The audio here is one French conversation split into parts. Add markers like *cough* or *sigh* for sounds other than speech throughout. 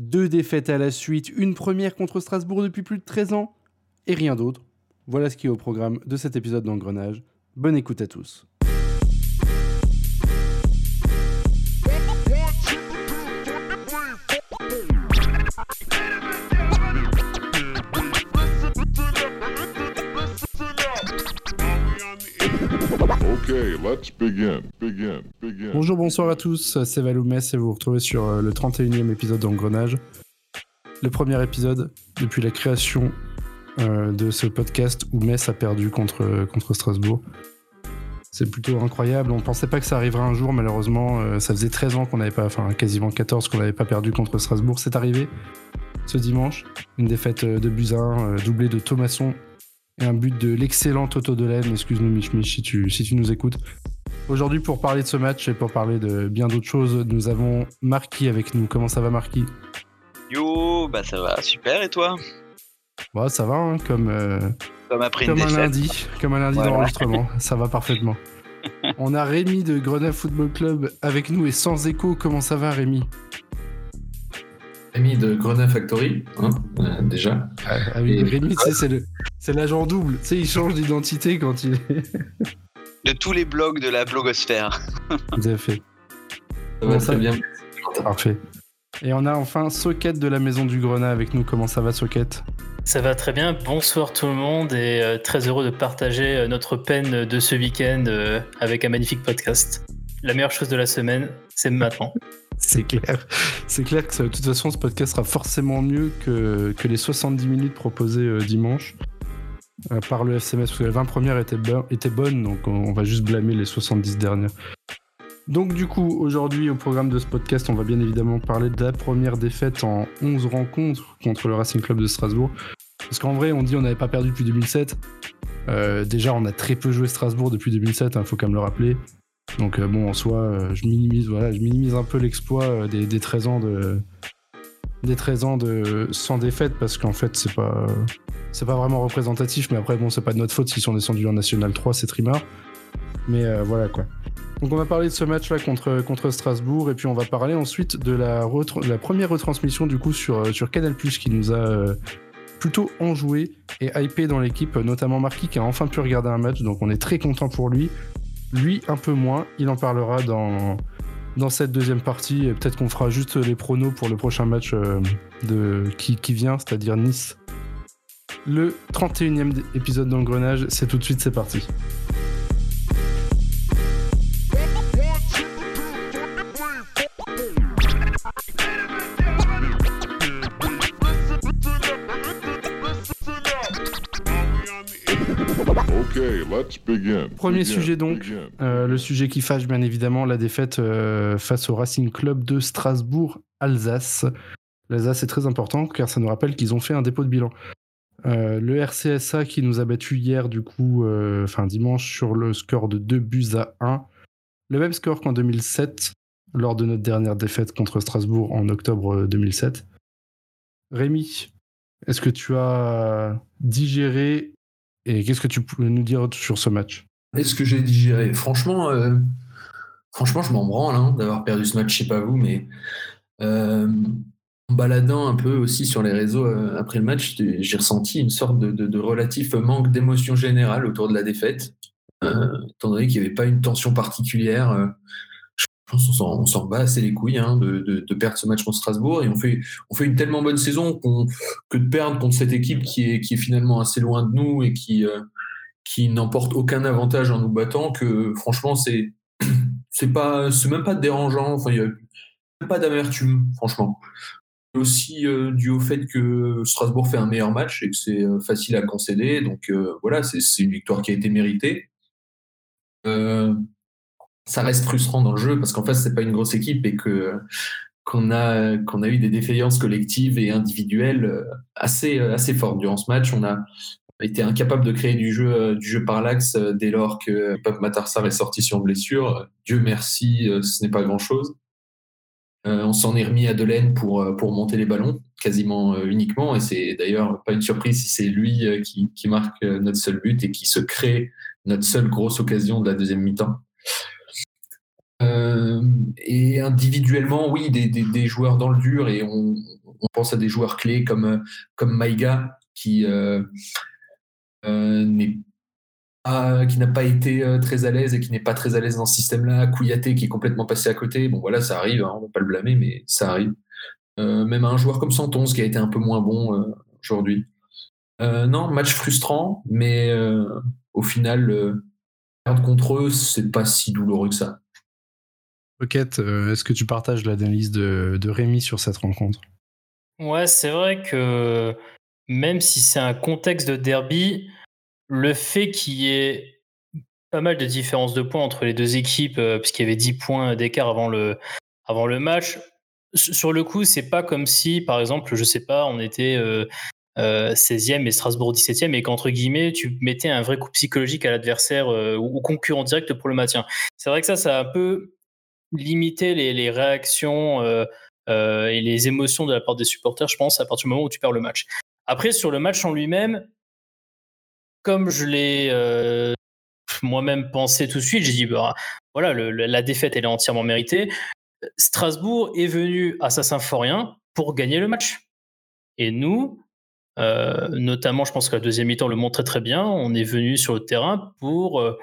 deux défaites à la suite, une première contre Strasbourg depuis plus de 13 ans, et rien d'autre. Voilà ce qui est au programme de cet épisode d'Engrenage. Bonne écoute à tous. Bonjour, bonsoir à tous, c'est Valoumès et vous vous retrouvez sur euh, le 31e épisode d'Engrenage. Le premier épisode depuis la création euh, de ce podcast où Metz a perdu contre, contre Strasbourg. C'est plutôt incroyable, on pensait pas que ça arriverait un jour, malheureusement, euh, ça faisait 13 ans qu'on n'avait pas, enfin quasiment 14 qu'on n'avait pas perdu contre Strasbourg. C'est arrivé ce dimanche, une défaite de Buzyn, doublée de Thomasson et un but de l'excellent Toto Delaine. Excuse-nous, Mich Mich, si tu, si tu nous écoutes. Aujourd'hui, pour parler de ce match et pour parler de bien d'autres choses, nous avons Marquis avec nous. Comment ça va, Marquis? Yo, bah ça va, super, et toi? Bah ça va, hein, comme, euh, comme, après comme un lundi, comme un lundi d'enregistrement. *laughs* ça va parfaitement. *laughs* On a Rémi de Grenade Football Club avec nous et sans écho. Comment ça va, Rémi? Rémi de Grenade Factory, hein, euh, déjà. Ah, ah oui, Rémi, c'est l'agent double. Tu sais, il change d'identité quand il est. *laughs* de tous les blogs de la blogosphère. *laughs* Vous avez fait. Ça va très bien. Parfait. Et on a enfin Socket de la Maison du Grenat avec nous. Comment ça va, Socket? Ça va très bien. Bonsoir tout le monde et euh, très heureux de partager euh, notre peine de ce week-end avec un magnifique podcast. La meilleure chose de la semaine, c'est maintenant. C'est clair. C'est clair que de toute façon, ce podcast sera forcément mieux que, que les 70 minutes proposées euh, dimanche euh, par le FCMS, parce que les 20 premières étaient, étaient bonnes, donc on, va juste blâmer les 70 dernières. Donc du coup, aujourd'hui, au programme de ce podcast, on va bien évidemment parler de la première défaite en 11 rencontres contre le Racing Club de Strasbourg. Parce qu'en vrai, on dit on n'avait pas perdu depuis 2007. Euh, déjà, on a très peu joué Strasbourg depuis 2007, il faut quand même le rappeler. Donc euh, bon, en soi, euh, je minimise, voilà, je minimise un peu l'exploit euh, des, 13 ans de des 13 ans de sans défaite parce qu'en fait c'est pas c'est pas vraiment représentatif mais après bon c'est pas de notre faute s'ils sont descendus en National 3 c'est trimard mais voilà quoi. Donc on va parler de ce match là contre, contre Strasbourg et puis on va parler ensuite de la, la première retransmission du coup sur, sur Canal qui nous a plutôt enjoué et hypé dans l'équipe notamment Marquis qui a enfin pu regarder un match donc on est très content pour lui lui, un peu moins. Il en parlera dans, dans cette deuxième partie. Et peut-être qu'on fera juste les pronos pour le prochain match euh, de, qui, qui vient, c'est-à-dire Nice. Le 31e épisode d'Engrenage, c'est tout de suite, c'est parti. Premier sujet donc, euh, le sujet qui fâche bien évidemment, la défaite euh, face au Racing Club de Strasbourg-Alsace. L'Alsace est très important car ça nous rappelle qu'ils ont fait un dépôt de bilan. Euh, le RCSA qui nous a battu hier du coup, enfin dimanche sur le score de 2 buts à 1. Le même score qu'en 2007 lors de notre dernière défaite contre Strasbourg en octobre 2007. Rémi, est-ce que tu as digéré et qu'est-ce que tu peux nous dire sur ce match? Est-ce que j'ai digéré Franchement, euh, franchement, je m'en branle hein, d'avoir perdu ce match. Je sais pas vous, mais euh, en baladant un peu aussi sur les réseaux euh, après le match, j'ai ressenti une sorte de, relatif manque d'émotion générale autour de la défaite, étant donné qu'il n'y avait pas une tension particulière on s'en bat assez les couilles hein, de, perdre ce match contre Strasbourg et on fait, on fait une tellement bonne saison que de perdre contre cette équipe qui est, qui est finalement assez loin de nous et qui, qui n'emporte aucun avantage en nous battant que franchement c'est *clears throat* c'est pas c'est même pas dérangeant. Il y a même pas d'amertume franchement. Aussi euh, dû au fait que Strasbourg fait un meilleur match et que c'est euh, facile à concéder donc voilà c'est une victoire qui a été méritée. Ça reste frustrant dans le jeu parce qu'en fait, c'est pas une grosse équipe et que qu'on a qu'on a eu des défaillances collectives et individuelles euh, assez euh, assez fortes. Durant ce match. On a été incapable de créer du jeu euh, du jeu par l'axe dès lors que Pape Matarsar est sorti sur blessure. Dieu merci, ce n'est pas grand chose. on s'en est remis à Delaine pour, pour monter les ballons, quasiment uniquement. Et c'est d'ailleurs pas une surprise si c'est lui qui, marque notre seul but et qui se crée notre seule grosse occasion de la deuxième mi-temps. Euh, et individuellement, oui, des, des, joueurs dans le dur et on, on, pense à des joueurs clés comme, comme Maïga qui euh, euh, qui n'a pas été très à l'aise et qui n'est pas très à l'aise dans ce système-là. Kouyaté qui est complètement passé à côté. Bon, voilà, ça arrive, hein, on ne va pas le blâmer, mais ça arrive. Euh, même un joueur comme Santons qui a été un peu moins bon euh, aujourd'hui. Euh, non, match frustrant, mais au final, perdre contre eux, c'est pas si douloureux que ça. Rocket, est-ce que tu partages l'analyse de, de Rémi sur cette rencontre? Ouais, c'est vrai que même si c'est un contexte de derby, le fait qu'il y ait pas mal de différences de points entre les deux équipes, puisqu'il y avait 10 points d'écart avant le, avant le match, sur le coup, c'est pas comme si, par exemple, je sais pas, on était 16e et Strasbourg 17e et qu'entre guillemets, tu mettais un vrai coup psychologique à l'adversaire ou au concurrent direct pour le maintien. C'est vrai que ça, ça a un peu limité les, réactions et les émotions de la part des supporters, je pense, à partir du moment où tu perds le match. Après, sur le match en lui-même, comme je l'ai moi-même pensé tout de suite, j'ai dit, bah, voilà, la défaite, elle est entièrement méritée. Strasbourg est venu à Saint-Symphorien pour gagner le match. Et nous, euh, notamment, je pense que la deuxième mi-temps le montrait très bien, on est venu sur le terrain pour euh,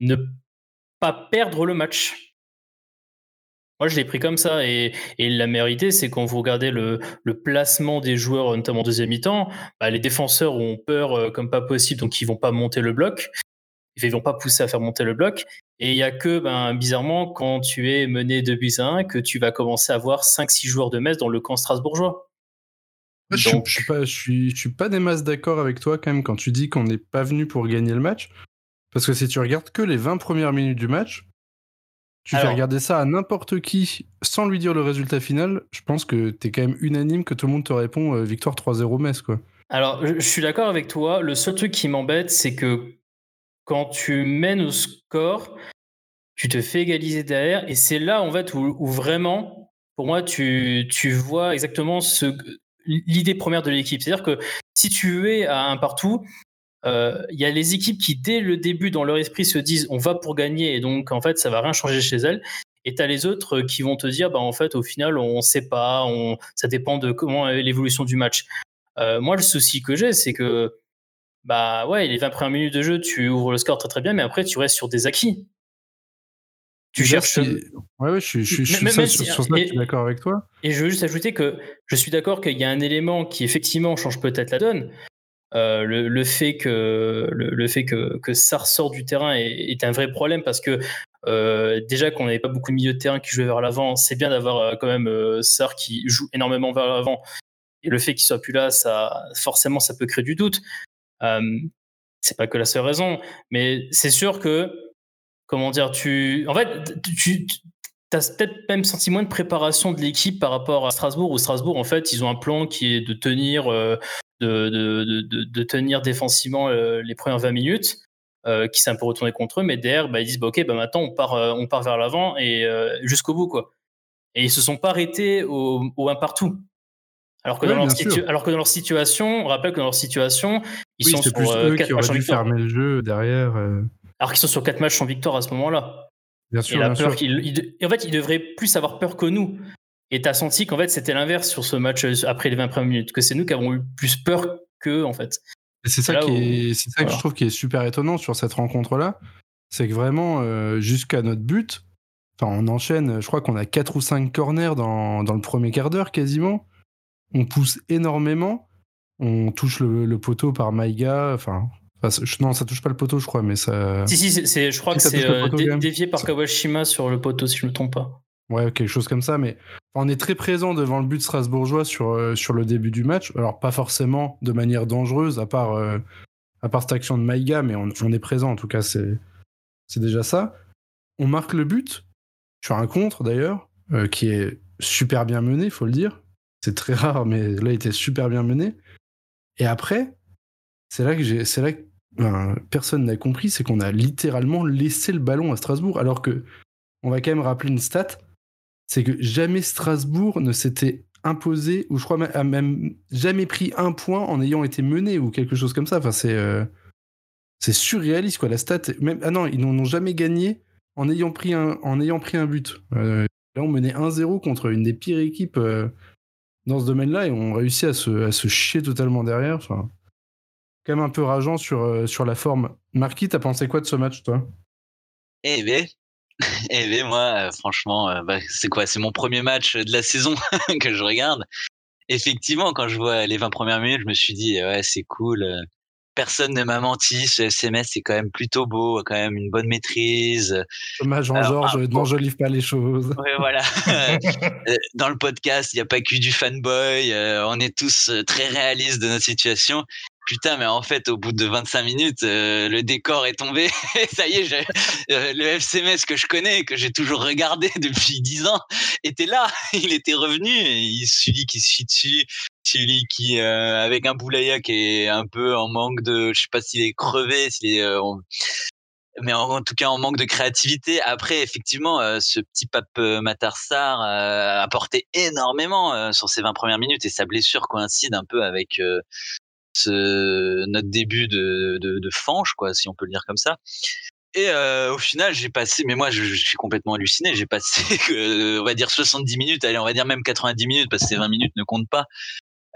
ne pas perdre le match. Moi, je l'ai pris comme ça. Et, la mérité, c'est quand vous regardez le, placement des joueurs, notamment en deuxième mi-temps, bah, les défenseurs ont peur euh, comme pas possible, donc ils vont pas monter le bloc. Ils vont pas pousser à faire monter le bloc. Et il y a que, ben, bizarrement, quand tu es mené de buts à 1, que tu vas commencer à voir 5-6 joueurs de Metz dans le camp strasbourgeois. je, ne suis, pas, je, suis, pas des masses d'accord avec toi quand même quand tu dis qu'on n'est pas venu pour gagner le match. Parce que si tu regardes que les 20 premières minutes du match, tu fais regarder ça à n'importe qui sans lui dire le résultat final, je pense que tu es quand même unanime que tout le monde te répond euh, victoire 3-0 Metz. Quoi. Alors, je suis d'accord avec toi. Le seul truc qui m'embête, c'est que quand tu mènes au score, tu te fais égaliser derrière. Et c'est là, en fait, où, vraiment, pour moi, tu, tu vois exactement ce, l'idée première de l'équipe. C'est-à-dire que si tu es à un partout, euh, il y a les équipes qui, dès le début, dans leur esprit, se disent on va pour gagner et donc, en fait, ça va rien changer chez elles. Et tu as les autres qui vont te dire bah, en fait, au final, on ne sait pas, on, ça dépend de comment l'évolution du match. Euh, moi, le souci que j'ai, c'est que bah ouais, les 20 premières minutes de jeu, tu ouvres le score très très bien, mais après tu restes sur des acquis. Tu cherches. Ouais, ouais, je, je, je, suis d'accord avec toi. Et je veux juste ajouter que je suis d'accord qu'il y a un élément qui effectivement change peut-être la donne. Euh, le, le, fait que le, fait que, que ça ressort du terrain est, un vrai problème parce que euh, déjà qu'on n'avait pas beaucoup de milieux de terrain qui jouaient vers l'avant, c'est bien d'avoir euh, quand même Sar qui joue énormément vers l'avant. Et le fait qu'il soit plus là, ça forcément ça peut créer du doute. C'est pas que la seule raison, mais c'est sûr que, comment dire, tu, en fait, tu, as peut-être même senti moins de préparation de l'équipe par rapport à Strasbourg, où Strasbourg, en fait, ils ont un plan qui est de tenir, de, de, de, de, tenir défensivement euh, les premières 20 minutes, qui s'est un peu retourné contre eux, mais derrière, bah, ils disent, bah, ok, bah, maintenant, on part, on part vers l'avant et jusqu'au bout, quoi. Et ils se sont pas arrêtés au, au un partout. Alors que, dans leur alors que dans leur situation, on rappelle que dans leur situation, ils sont sur plus euh, 4 matchs en victoire. fermer le jeu derrière. Euh. Alors qu'ils sont sur 4 matchs en victoire à ce moment-là. Bien sûr. Et, la peur en fait, ils devraient plus avoir peur que nous. Et tu as senti qu'en fait, c'était l'inverse sur ce match euh, après les 20 premières minutes, que c'est nous qui avons eu plus peur qu'eux, en fait. C'est ça, qui est, c'est ça que je trouve qui est super étonnant sur cette rencontre-là. C'est que vraiment, euh, jusqu'à notre but, on enchaîne, je crois qu'on a 4 ou 5 corners dans, dans le premier quart d'heure quasiment on pousse énormément. On touche le, poteau par Maïga. Enfin, non, ça touche pas le poteau, je crois, mais ça. Si, si, je crois que c'est euh, dévié par Kawashima sur le poteau, si je ne me trompe pas. Ouais, quelque chose comme ça, mais on est très présent devant le but strasbourgeois sur, euh, sur le début du match. Alors, pas forcément de manière dangereuse, à part, euh, à part cette action de Maïga, mais on, est présent, en tout cas, c'est, déjà ça. On marque le but, sur un contre d'ailleurs, qui est super bien mené, il faut le dire. C'est très *laughs* rare, mais là, il était super bien mené. Et après, c'est là que j'ai, personne n'a compris, c'est qu'on a littéralement laissé le ballon à Strasbourg, alors que on va quand même rappeler une stat, c'est que jamais Strasbourg ne s'était imposé, ou je crois même jamais pris un point en ayant été mené ou quelque chose comme ça. Euh, c'est surréaliste quoi. La stat, même ah non, ils n'ont jamais gagné en ayant pris un, en ayant un but. Euh, là, on menait 1-0 contre une des pires équipes euh, dans ce domaine-là et on réussit à se, chier totalement derrière. Enfin, quand même un peu rageant sur, la forme. Marquis, t'as pensé quoi de ce match, toi? Eh ben, *laughs* eh ben moi, euh, franchement, euh, bah, c'est quoi? C'est mon premier match de la saison *laughs* que je regarde. Effectivement, quand je vois les 20 premières minutes, je me suis dit, ouais, c'est cool. euh, Personne ne m'a menti. Ce SMS, c'est quand même plutôt beau, quand même une bonne maîtrise. Hommage Jean-Georges, ah, bon. pas les choses. Ouais, voilà. *laughs* Euh, Dans le podcast, il n'y a pas que du fanboy. euh, on est tous euh, très réalistes de notre situation. Putain, mais en fait, au bout de 25 minutes, euh, le décor est tombé. *laughs* Ça y est, euh, le FCMS que je connais, que j'ai toujours regardé *laughs* depuis 10 ans, était là. *laughs* Il était revenu. Et celui qui se chie dessus, celui qui, euh, avec un Boulaya qui est un peu en manque de, je sais pas s'il est crevé, s'il est, mais en, tout cas en manque de créativité. Après, effectivement, ce petit Pape Matarsar euh, a apporté énormément sur ces 20 premières minutes et sa blessure coïncide un peu avec notre début de, de, fange, quoi, si on peut le dire comme ça. Et euh, au final, j'ai passé, mais moi, je, suis complètement halluciné. J'ai passé, *laughs* euh, on va dire 70 minutes, allez, on va dire même 90 minutes, parce que ces 20 minutes ne comptent pas.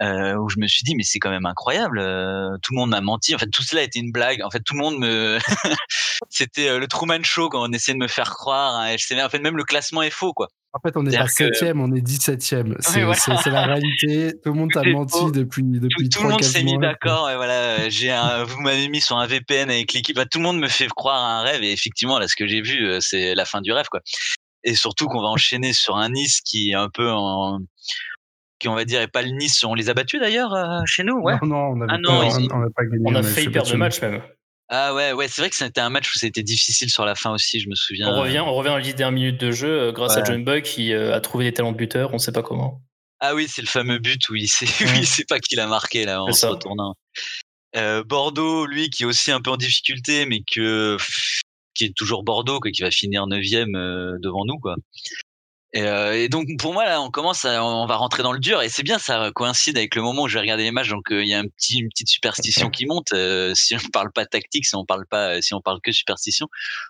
Euh, où je me suis dit mais c'est quand même incroyable euh, tout le monde m'a menti en fait tout cela était une blague en fait tout le monde me *laughs* c'était euh, le Truman Show quand on essayait de me faire croire hein, en fait même le classement est faux quoi En fait, on n'est pas C'est-à-dire que- 7 on est 17ème. C'est voilà. la réalité. Tout le monde t'a C'est menti faux. depuis, tout, depuis tout le monde 3-4 s'est mis d'accord et voilà j'ai vous m'avez mis sur un VPN avec l'équipe Bah, tout le monde me fait croire à un rêve et effectivement là ce que j'ai vu euh, c'est la fin du rêve quoi et surtout qu'on va enchaîner sur un Nice qui est un peu en qui on va dire est pas le Nice on les a battus d'ailleurs euh, chez nous ouais Non, non, on Ah non, pas, ils- on n'a pas gagné. On a failli fait perdre le match. même. Ah ouais, ouais, c'est vrai que c'était un match où c'était difficile sur la fin aussi, je me souviens. On revient, on revient les 10 dernières minutes de jeu euh, grâce à. John Buck qui euh, a trouvé des talents de buteur, on sait pas comment. Ah oui, c'est le fameux but où il sait, où il sait pas qui l'a marqué là en se retournant. Euh, Bordeaux, lui, qui est aussi un peu en difficulté, mais que qui est toujours Bordeaux, quoi, qui va finir neuvième devant nous, quoi. Et, euh, et donc pour moi là, on commence, à, on va rentrer dans le dur, et c'est bien, ça coïncide avec le moment où je vais regarder les matchs, donc euh, il y a un petit, une petite superstition qui monte. euh, si on *laughs* parle pas tactique, si on parle pas, si on parle que superstition,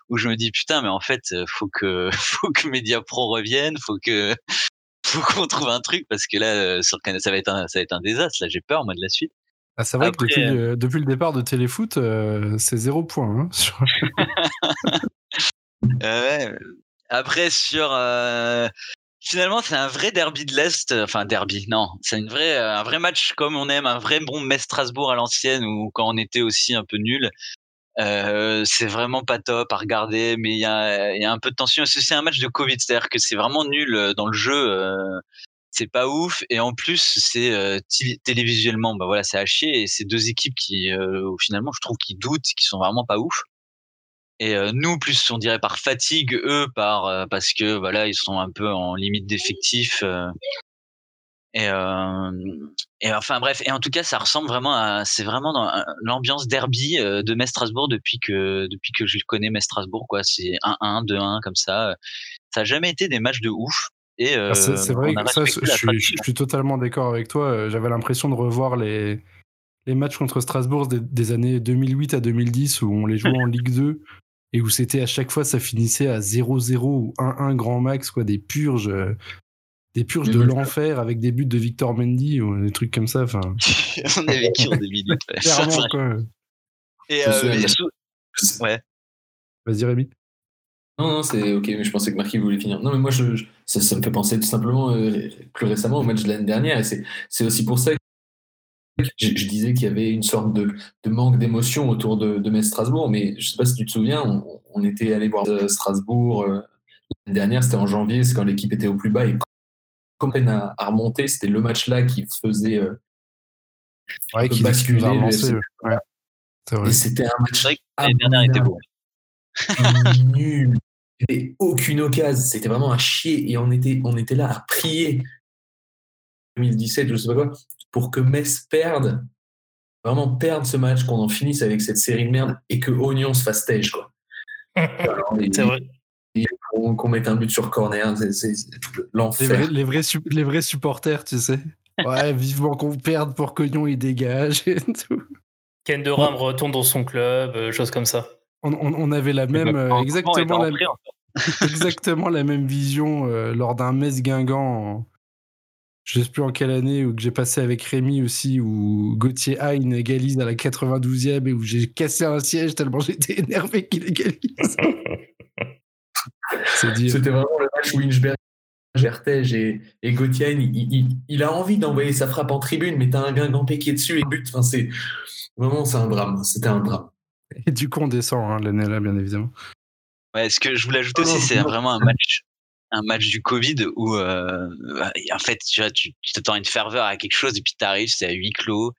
où je me dis putain, mais en fait, faut que, *laughs* faut que Mediapro revienne, faut que, *laughs* faut qu'on trouve un truc parce que là, sur Canal, ça va être un, ça va être un désastre. Là, j'ai peur moi de la suite. Ah, c'est vrai Après, que depuis, le- depuis le départ de Téléfoot, c'est zéro point. hein, sur- ouais. Après sur euh, finalement c'est un vrai derby de l'est enfin derby non c'est une vraie euh, un vrai match comme on aime un vrai bon Metz Strasbourg à l'ancienne ou quand on était aussi un peu nul. Euh, c'est vraiment pas top à regarder mais il y a, y a un peu de tension. C'est un match de Covid c'est-à-dire que c'est vraiment nul euh, dans le jeu euh, c'est pas ouf et en plus c'est euh, télévisuellement bah voilà c'est à chier et c'est deux équipes qui euh, finalement je trouve qui doutent qui sont vraiment pas ouf et euh, nous, plus on dirait par fatigue, eux par euh, parce que voilà, ils sont un peu en limite d'effectif. euh, et, euh, et enfin bref, et en tout cas, ça ressemble vraiment à, c'est vraiment dans l'ambiance derby de Metz Strasbourg depuis que depuis que je connais Metz Strasbourg quoi. C'est 1-1, 2-1 comme ça. Ça a jamais été des matchs de ouf. Et euh, Ah, c'est vrai que ça, je, suis- je tradition. suis totalement d'accord avec toi. J'avais l'impression de revoir les, les matchs contre Strasbourg des, des années 2008 à 2010 où on les jouait en Ligue 2 et où c'était à chaque fois ça finissait à 0-0 ou 1-1 grand max, quoi, des purges, euh, des purges de Mhm. l'enfer avec des buts de Victor Mendy ou des trucs comme ça. Enfin, *laughs* on a vécu en 2008. ouais. *laughs* clairement, quoi. Et, euh, sous- ouais. Vas-y, Rémi. Non, non, c'est ok, mais je pensais que Marquis voulait finir. Non, mais moi, je, je- ça, ça me fait penser tout simplement euh, plus récemment au match de l'année dernière, et c'est c'est aussi pour ça que je, je disais qu'il y avait une sorte de, de manque d'émotion autour de, de Metz Strasbourg, mais je sais pas si tu te souviens, on, on était allé voir euh, Strasbourg euh, l'année dernière, c'était en janvier, c'est quand l'équipe était au plus bas, et quand peine à, à remonter, c'était le match-là qui faisait. euh, Ouais, qui basculer, ouais. C'est vrai. et c'était un match C'est vrai que l'année dernière était beau. nul. Et aucune occasion. C'était vraiment un chier. Et on était, on était là à prier 2017, je sais pas quoi, pour que Metz perde, vraiment perde ce match, qu'on en finisse avec cette série de merde et que Oignon se fasse tège, quoi. *laughs* C'est vrai. Qu'on mette un but sur corner, c'est- l'enfer. vrais, les, vrais les vrais supporters, tu sais. *laughs* Ouais, vivement qu'on perde pour qu'Ognon il dégage et tout. Ken Doram retourne dans son club, euh, choses comme ça. On, on- on avait la même, euh, exactement la, *laughs* exactement la même vision euh, lors d'un Metz Guingamp. Je sais plus en quelle année, où que j'ai passé avec Rémi aussi, où Gauthier Hain égalise à la 92e et où j'ai cassé un siège tellement *laughs* j'étais énervé qu'il égalise. C'était vraiment le match où Inchberg, Gertège et, et Gauthier, il, il- il a envie d'envoyer sa frappe en tribune, mais t'as un Guingampé qui est dessus et but. Enfin, c'est vraiment c'est un drame. C'était un drame. Et du coup, on descend hein, l'année là, bien évidemment. Ouais, ce que je voulais ajouter aussi, c'est vraiment un match, un match du Covid où, euh, en fait, tu vois, tu t'attends une ferveur à quelque chose et puis t'arrives, c'est à huis clos.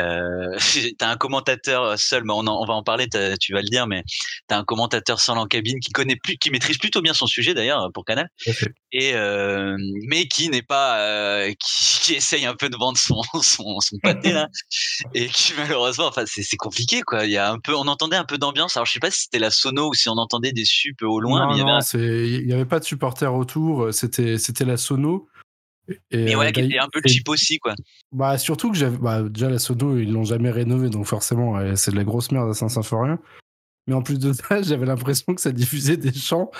Euh, *laughs* t'as un commentateur seul, mais on, en- on va en parler, tu vas le dire, mais t'as un commentateur seul en cabine qui connaît plus, qui maîtrise plutôt bien son sujet d'ailleurs pour Canal, et euh, mais qui n'est pas, euh, *laughs* qui, qui essaye un peu de vendre son *laughs* son, son pâté là, et qui malheureusement, enfin c'est c'est compliqué quoi. Il y a un peu, on entendait un peu d'ambiance. Alors je sais pas si c'était la sono ou si on entendait des sup au loin, non, mais il y avait non, un c'est- il n'y avait pas de supporters autour, c'était c'était la sono. Et, Mais euh, ouais, qui était un peu cheap aussi, quoi. Bah, surtout que j'avais. Bah, déjà, la sono, ils l'ont jamais rénové, donc forcément, c'est de la grosse merde à Saint-Symphorien. Mais en plus de ça, *laughs* j'avais l'impression que ça diffusait des chants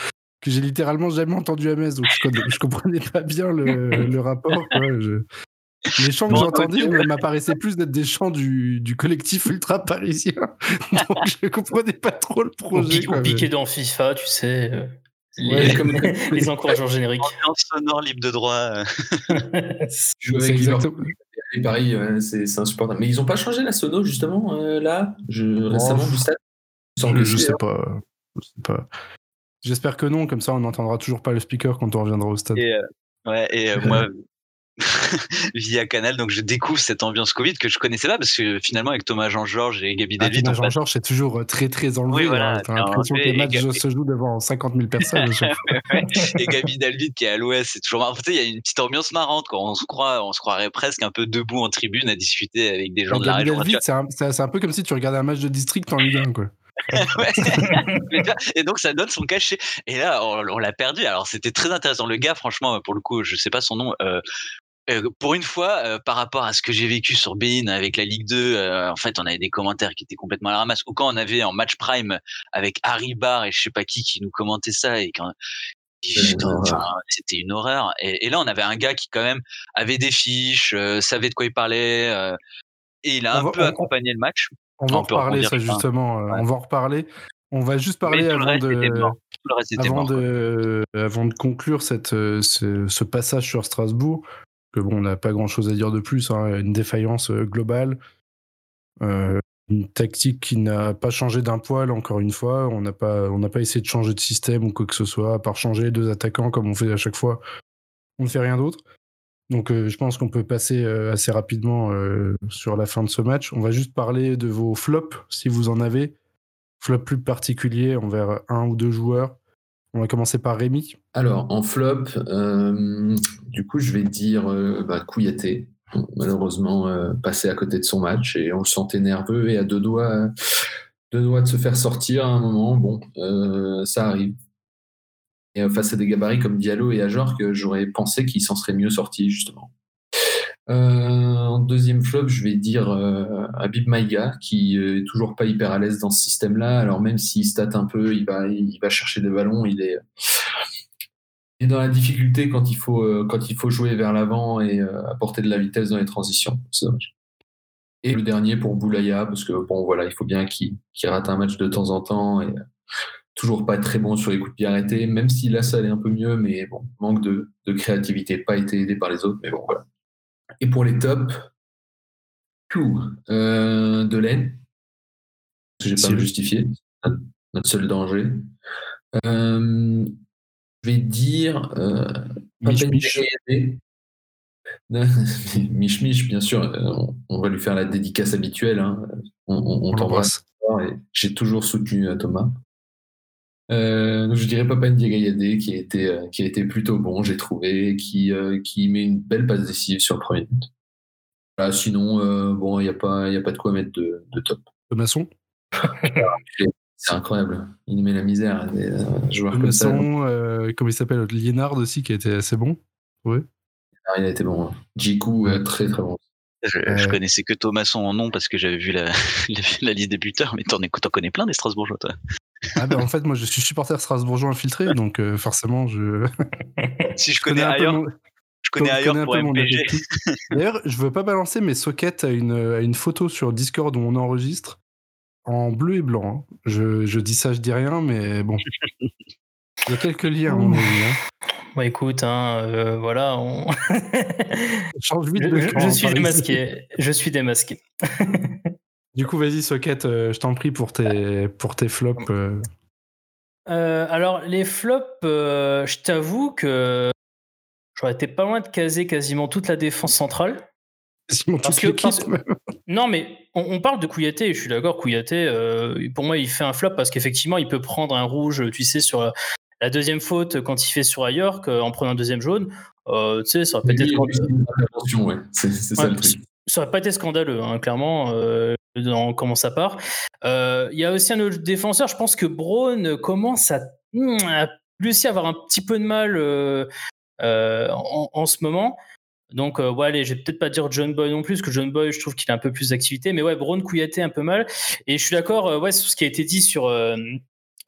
que j'ai littéralement jamais entendus à Metz, donc je, je comprenais pas bien le, *laughs* le rapport. quoi, je- Les chants que j'entendais ok. ils *laughs* m'apparaissaient plus d'être des chants du, du collectif ultra parisien. Donc je comprenais pas trop le Ou, projet. ou quoi, mais- piqué dans FIFA, tu sais. Ouais, *laughs* les, comme- les encouragements génériques. Ambiance sonore libre de droit. euh. *laughs* Avec exactement- et ouais, c'est c'est insupportable. Mais ils ont pas changé la sono justement euh, là, je, récemment du stade? Sans Je, que je sais hein. pas. Je sais pas. J'espère que non, comme ça on n'entendra toujours pas le speaker quand on reviendra au stade. Et, euh, ouais, et euh, moi, *laughs* via Canal, donc je découvre cette ambiance Covid que je connaissais pas parce que finalement avec Thomas Jean-Georges et Gabi Ah, David, Thomas Jean-Georges, c'est toujours euh, très très enlevé. Oui, voilà, hein. T'as c'est l'impression que les matchs et Gabi- se jouent devant 50 000 personnes. *laughs* et Gabi David qui est à l'ouest, c'est toujours marrant. Il y a une petite ambiance marrante quand on se croit, on se croirait presque un peu debout en tribune à discuter avec des gens de la Gabi région. Delvit, c'est un, peu comme si tu regardais un match de district en Ligue 1. Quoi. *laughs* Et donc ça donne son cachet. Et là, on, on l'a perdu. Alors c'était très intéressant. Le gars, franchement, pour le coup, je sais pas son nom. euh, euh, pour une fois, euh, par rapport à ce que j'ai vécu sur Bein avec la Ligue 2, euh, en fait, on avait des commentaires qui étaient complètement à la ramasse. Ou quand on avait en match prime avec Harry Barr et je sais pas qui qui nous commentait ça et quand. Enfin, c'était une horreur. Et, et là, on avait un gars qui quand même avait des fiches, savait de quoi il parlait, et il a On un va- peu on- accompagné le match. On va en reparler, ça justement. Ouais. On va en reparler. On va juste parler avant reste de, avant, mort. de, avant de conclure cette, ce, ce passage sur Strasbourg. Que bon, on n'a pas grand chose à dire de plus. hein, Une défaillance euh, globale. Euh, une tactique qui n'a pas changé d'un poil, encore une fois. On n'a pas, pas essayé de changer de système ou quoi que ce soit, à part changer deux attaquants comme on fait à chaque fois. On ne fait rien d'autre. Donc euh, je pense qu'on peut passer assez rapidement sur la fin de ce match. On va juste parler de vos flops, si vous en avez. Flops plus particuliers envers un ou deux joueurs. On va commencer par Rémi. Alors, en flop, euh, du coup, je vais dire euh, bah, Kouyaté. Malheureusement, euh, passé à côté de son match et on le sentait nerveux et à deux doigts, deux doigts de se faire sortir à un moment. Bon, euh, ça arrive. Et euh, face à des gabarits comme Diallo et Ajor, que j'aurais pensé qu'ils s'en seraient mieux sortis, justement. Euh, en deuxième flop, je vais dire euh, Habib Maïga, qui euh, est toujours pas hyper à l'aise dans ce système-là. Alors même s'il stat un peu, il va, il va chercher des ballons, il est, dans la difficulté quand il faut, quand il faut jouer vers l'avant et apporter de la vitesse dans les transitions. Et le dernier pour Boulaya, parce que bon voilà, il faut bien qu'il rate un match de temps en temps et toujours pas très bon sur les coups de pied arrêtés, même si là ça allait un peu mieux, mais bon, manque de, de créativité, pas été aidé par les autres, mais bon voilà. Et pour les tops, tout, euh, parce que j'ai pas me Cyril. justifier, notre, seul danger. Euh, je vais dire euh, Mich Papen Mich. Diaye. *laughs* Mich Mich, bien sûr, euh, on, on va lui faire la dédicace habituelle. hein. On, on- t'embrasse. J'ai toujours soutenu euh, Thomas. Euh, donc je dirais Papa Ndiaye qui a été euh, qui a été plutôt bon, j'ai trouvé, qui euh, qui met une belle passe décisive sur le premier but. Voilà, sinon euh, bon, il y a pas il y a pas de quoi mettre de, de top. Thomasson. *laughs* C'est incroyable, il nous met la misère des euh, joueurs comme ça. Euh, comment il s'appelle Liénard aussi, qui a été assez bon. Ouais. Ah, il a été bon. Jiku euh, très très bon. Je, Ouais. je connaissais que Thomasson en nom parce que j'avais vu la, *laughs* la, la liste des buteurs, mais t'en connais plein des Strasbourgeois, toi. Ah ben en fait, moi je suis supporter strasbourgeois infiltré, *laughs* donc euh, forcément je. *laughs* si je, connais, ailleurs, je connais ailleurs pour MPG. *laughs* D'ailleurs, je veux pas balancer, mais Socket a une, a une photo sur Discord où on enregistre en bleu et blanc. Hein. Je, je, dis ça, je dis rien, mais bon. Il y a quelques liens, à mon avis. Hein. Bon, écoute, hein, euh, voilà. On... Change vite je, je, suis démasqué. Je suis démasqué. Du coup, vas-y, Socket, euh, je t'en prie pour tes, pour tes flops. Euh. alors, les flops, je t'avoue que j'aurais été pas loin de caser quasiment toute la défense centrale. Parce que, Non, mais on, parle de Kouyaté, je suis d'accord, Kouyaté, pour moi, il fait un flop parce qu'effectivement, il peut prendre un rouge, tu sais, sur la deuxième faute, quand il fait sur York, en prenant un deuxième jaune, euh, tu sais, ça aurait peut-être ouais. c'est ça le truc. Ça aurait pas été scandaleux, hein, clairement, euh, dans comment ça part. Euh, il y a aussi un autre défenseur, je pense que Braun commence à, à réussir à avoir un petit peu de mal en, ce moment. Donc, ouais, allez, je vais peut-être pas dire John Boy non plus, parce que John Boy, je trouve qu'il a un peu plus d'activité. Mais ouais, Braun Kouyaté un peu mal. Et je suis d'accord, ouais, sur ce qui a été dit sur,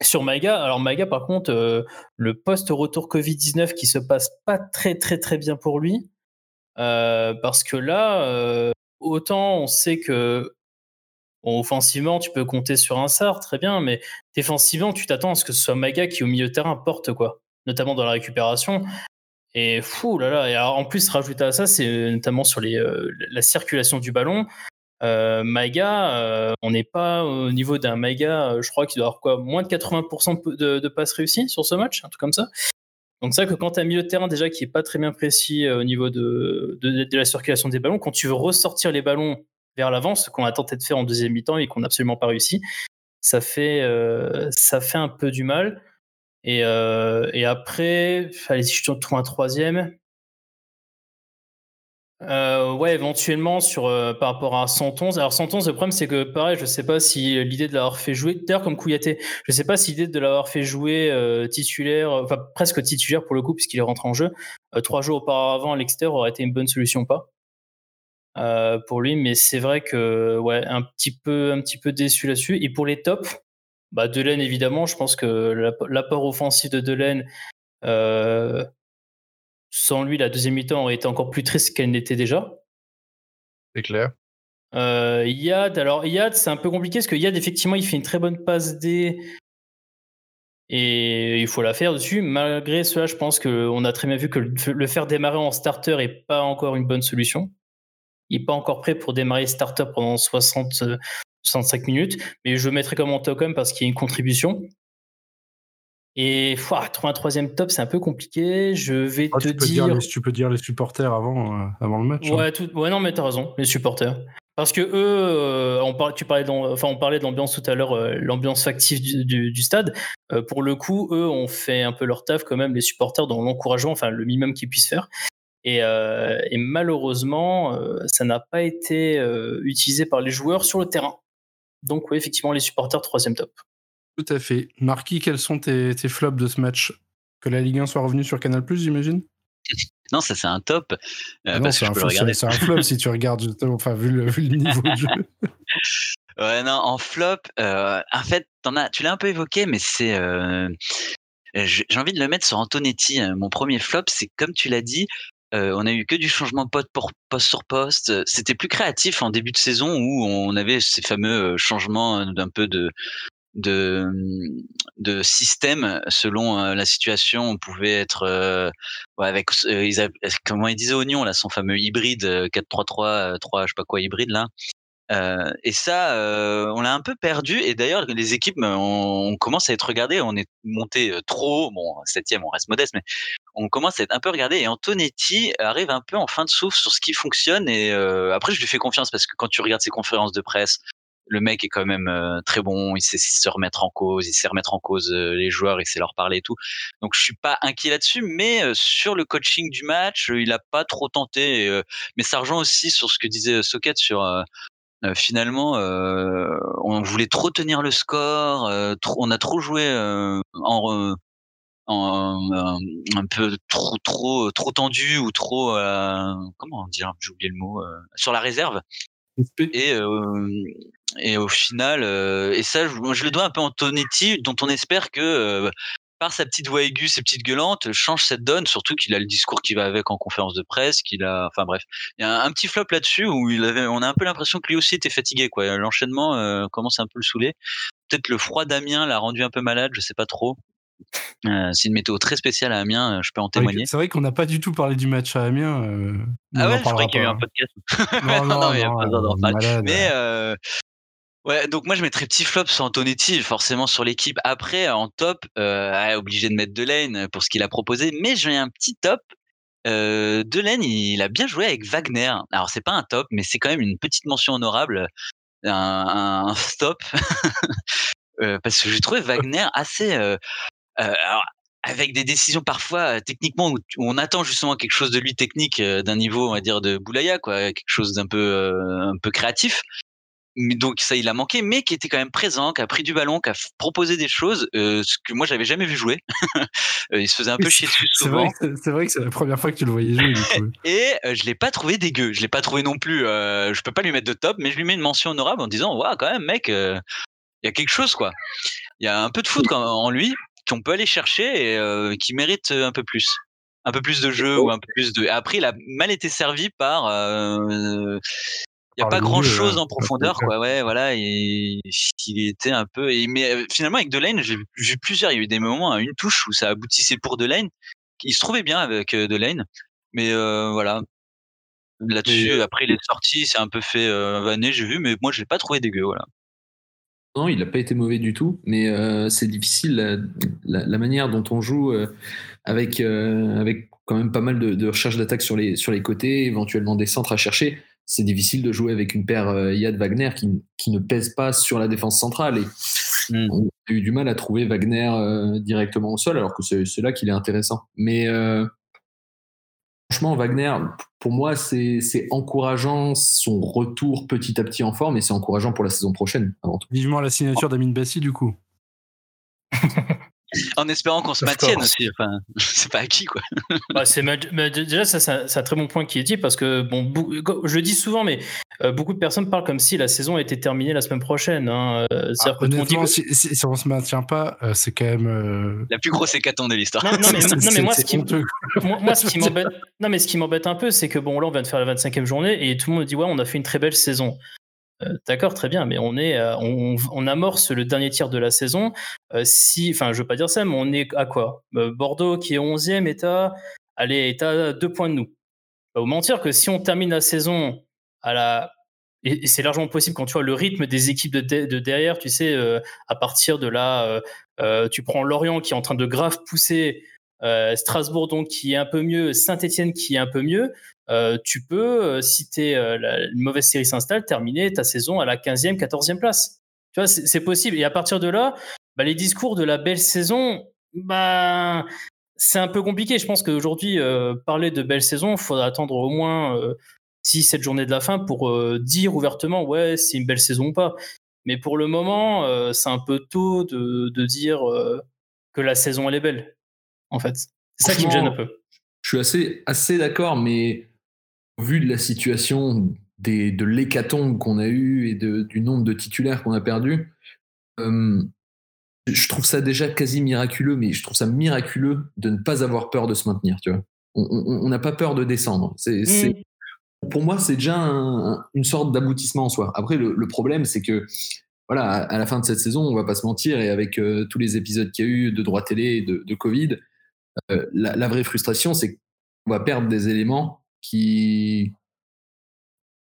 sur Maga, alors Maga par contre, euh, le post-retour Covid-19 qui se passe pas très très très bien pour lui, euh, parce que là, euh, autant on sait que offensivement tu peux compter sur un SAR, très bien, mais défensivement tu t'attends à ce que ce soit Maga qui au milieu de terrain porte quoi, notamment dans la récupération. Et fou là là, et en plus rajouter à ça, c'est notamment sur les, la circulation du ballon. Euh, Maga, euh, on n'est pas au niveau d'un Maga, euh, je crois qu'il doit avoir quoi, moins de 80% de, passes réussies sur ce match, un truc comme ça. Donc c'est que quand tu as un milieu de terrain déjà qui est pas très bien précis au niveau de, la circulation des ballons, quand tu veux ressortir les ballons vers l'avant, ce qu'on a tenté de faire en deuxième mi-temps et qu'on n'a absolument pas réussi, ça fait, ça fait un peu du mal. Et, et après, allez, si je trouve un troisième, euh, ouais, éventuellement sur euh, par rapport à 111. Alors 111, le problème c'est que pareil, je sais pas si l'idée de l'avoir fait jouer, d'ailleurs comme Kouyaté, je sais pas si l'idée de l'avoir fait jouer euh, titulaire, enfin presque titulaire pour le coup puisqu'il est rentré en jeu trois jours auparavant à l'extérieur aurait été une bonne solution ou pas pour lui. Mais c'est vrai que ouais, un petit peu un petit peu déçu là-dessus. Et pour les tops, bah Delaine évidemment, je pense que l'apport offensif de Delaine sans lui, la deuxième mi-temps aurait été encore plus triste qu'elle n'était déjà. C'est clair. Euh, Yad, alors Yad, c'est un peu compliqué parce que Yad, effectivement, il fait une très bonne passe D et il faut la faire dessus. Malgré cela, je pense qu'on a très bien vu que le faire démarrer en starter n'est pas encore une bonne solution. Il n'est pas encore prêt pour démarrer starter pendant 60, 65 minutes, mais je le mettrai comme en token parce qu'il y a une contribution. Et trouver un troisième top, c'est un peu compliqué. Je vais ah, te dire... Tu peux dire les supporters avant, euh, avant le match. Hein. Ouais, ouais, non, mais t'as raison, les supporters. Parce que eux, euh, on, parlait, tu parlais enfin, on parlait de l'ambiance tout à l'heure, euh, l'ambiance factive du, du, stade. pour le coup, eux ont fait un peu leur taf quand même, les supporters, dans l'encouragement, enfin le minimum qu'ils puissent faire. Et, et malheureusement, ça n'a pas été utilisé par les joueurs sur le terrain. Donc oui, effectivement, les supporters, troisième top. Tout à fait. Marquis, quels sont tes, flops de ce match? Que la Ligue 1 soit revenue sur Canal, j'imagine? *laughs* Non, ça c'est un top. Euh, ah non, c'est un, flop si tu regardes, enfin, vu le, niveau de jeu. *laughs* Ouais, non, en flop, euh, en fait, as, tu l'as un peu évoqué, mais c'est. Euh, j'ai envie de le mettre sur Antonetti. Mon premier flop, c'est comme tu l'as dit, on a eu que du changement poste pour poste sur poste. C'était plus créatif en début de saison où on avait ces fameux changements d'un peu de de, de système selon la situation. On pouvait être avec euh, ils comment ils disaient Oignon là, son fameux hybride 4-3-3, 3 je sais pas quoi hybride là. Et ça, on l'a un peu perdu. Et d'ailleurs, les équipes, on, commence à être regardées. On est monté trop, bon, septième, on reste modeste, mais on commence à être un peu regardé. Et Antonetti arrive un peu en fin de souffle sur ce qui fonctionne. Et après, je lui fais confiance parce que quand tu regardes ses conférences de presse, le mec est quand même euh, très bon, il sait se remettre en cause, il sait remettre en cause euh, les joueurs, il sait leur parler et tout. Donc je suis pas inquiet là-dessus, mais euh, sur le coaching du match, il a pas trop tenté. mais ça rejoint aussi sur ce que disait Socket sur finalement, on voulait trop tenir le score, on a trop joué un peu trop trop trop tendu ou trop comment dire j'ai oublié le mot sur la réserve Et, et au final, et ça, je, le dois un peu à Antonetti, dont on espère que par sa petite voix aiguë, ses petites gueulantes, change cette donne, surtout qu'il a le discours qui va avec en conférence de presse, qu'il a, enfin bref, il y a un, petit flop là-dessus où il avait, on a un peu l'impression que lui aussi était fatigué, quoi. L'enchaînement euh, commence un peu le saouler. Peut-être le froid d'Amiens l'a rendu un peu malade, je sais pas trop. Euh, c'est une météo très spéciale à Amiens, euh, je peux en témoigner. C'est vrai qu'on n'a pas du tout parlé du match à Amiens. Euh, ah ouais, je croyais qu'il y a eu un podcast. *laughs* Non, non, non, non, non mais euh, Ouais, donc moi je mettrais petit flop sur Antonetti, forcément sur l'équipe. Après, en top, euh, obligé de mettre Delaine pour ce qu'il a proposé, mais j'ai un petit top. Delaine, il a bien joué avec Wagner. Alors c'est pas un top, mais c'est quand même une petite mention honorable, un, un *laughs* stop, *laughs* euh, parce que j'ai trouvé Wagner assez. Euh, alors, avec des décisions parfois techniquement où, on attend justement quelque chose de lui technique d'un niveau on va dire de Boulaya quoi quelque chose d'un peu un peu créatif donc ça il a manqué, mais qui était quand même présent, qui a pris du ballon, qui a proposé des choses, euh, ce que moi j'avais jamais vu jouer. *laughs* Euh, il se faisait un peu chier dessus souvent. C'est vrai que c'est la première fois que tu le voyais jouer. Et euh, je l'ai pas trouvé dégueu, je l'ai pas trouvé non plus. Euh, je peux pas lui mettre de top, mais je lui mets une mention honorable en disant waouh quand même mec, il y a quelque chose quoi. Il y a un peu de foot en lui qu'on peut aller chercher et qui mérite un peu plus. Un peu plus de jeu ou un peu plus de. Après, il a mal été servi par euh, il y a pas grand chose en profondeur quoi. ouais voilà et il était un peu et mais euh, finalement avec Delane j'ai vu plusieurs il y a eu des moments à une touche où ça aboutissait pour Delane il se trouvait bien avec euh, Delane mais euh, voilà. Là-dessus après il est sorti c'est un peu fait euh, vanner j'ai vu mais moi je l'ai pas trouvé dégueu voilà non, il n'a pas été mauvais du tout, mais euh, c'est difficile la, la, la, manière dont on joue euh, avec, euh, avec quand même pas mal de, de recherches d'attaque sur les, sur les côtés, éventuellement des centres à chercher c'est difficile de jouer avec une paire Yad Wagner qui, qui, ne pèse pas sur la défense centrale. Et mm. on a eu du mal à trouver Wagner directement au sol, alors que c'est là qu'il est intéressant. Mais franchement, Wagner, pour moi, c'est encourageant son retour petit à petit en forme et c'est encourageant pour la saison prochaine, avant tout. Vivement la signature d'Amin Bassi, du coup. *laughs* en espérant qu'on se maintienne aussi. Enfin, *laughs* c'est pas acquis quoi. *laughs* bah, c'est déjà ça, c'est un très bon point qui est dit parce que bon, je le dis souvent, mais euh, beaucoup de personnes parlent comme si la saison était terminée la semaine prochaine. Hein. Euh, ah, honnêtement, dit... si, si, si, on se maintient pas, euh, c'est quand même euh... la plus grosse hécatombe de l'histoire. Non, non, mais, *laughs* non, mais moi, ce qui, moi, moi, ce qui m'embête, non, mais ce qui m'embête un peu, c'est que bon, là, on vient de faire la 25e journée et tout le monde dit ouais, on a fait une très belle saison. Euh, D'accord, très bien, mais on est, euh, on, amorce le dernier tiers de la saison. Euh, si, enfin, je veux pas dire ça, mais on est à quoi? Bordeaux qui est 11e, est à, deux points de nous. Pas vous mentir que si on termine la saison à la, et, c'est largement possible quand tu vois le rythme des équipes de, de, de derrière, tu sais, à partir de là, tu prends Lorient qui est en train de grave pousser. Strasbourg donc qui est un peu mieux, Saint-Etienne qui est un peu mieux, euh, tu peux, euh, si t'es, euh, la, une mauvaise série s'installe, terminer ta saison à la 15e, 14e place. Tu vois, c'est possible. Et à partir de là, bah, les discours de la belle saison, bah, c'est un peu compliqué. Je pense qu'aujourd'hui, euh, parler de belle saison, il faudra attendre au moins euh, 6-7 journées de la fin pour dire ouvertement, ouais, c'est une belle saison ou pas. Mais pour le moment, c'est un peu tôt de, de dire que la saison, elle est belle, en fait. C'est ça qui me gêne un peu. Je suis assez, assez d'accord, mais vu de la situation des, de l'hécatombe qu'on a eu et de, du nombre de titulaires qu'on a perdu, euh, je trouve ça déjà quasi miraculeux, mais je trouve ça miraculeux de ne pas avoir peur de se maintenir. Tu vois, on n'a pas peur de descendre. C'est, mmh. pour moi, c'est déjà un, une sorte d'aboutissement en soi. Après, le, le problème, c'est que voilà, à, à, la fin de cette saison, on va pas se mentir, et avec euh, tous les épisodes qu'il y a eu de droit télé et de, de Covid, euh, la, la, vraie frustration, c'est qu'on va perdre des éléments qui,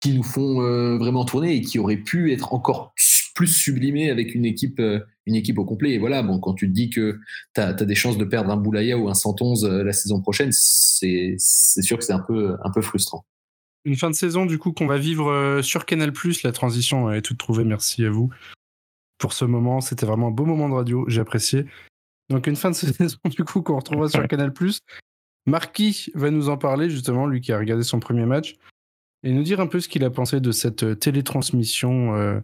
qui nous font euh, vraiment tourner et qui auraient pu être encore plus sublimés avec une équipe, euh, une équipe au complet. Et voilà, bon, quand tu te dis que tu as, as, des chances de perdre un Boulaya ou un 111 euh, la saison prochaine, c'est sûr que c'est un peu, un peu frustrant. Une fin de saison, du coup, qu'on va vivre sur Canal. La transition est toute trouvée. Merci à vous pour ce moment. C'était vraiment un beau moment de radio. J'ai apprécié. Donc, une fin de *laughs* saison, du coup, qu'on retrouvera sur *laughs* Canal. Marquis va nous en parler, justement, lui qui a regardé son premier match, et nous dire un peu ce qu'il a pensé de cette euh, télétransmission euh,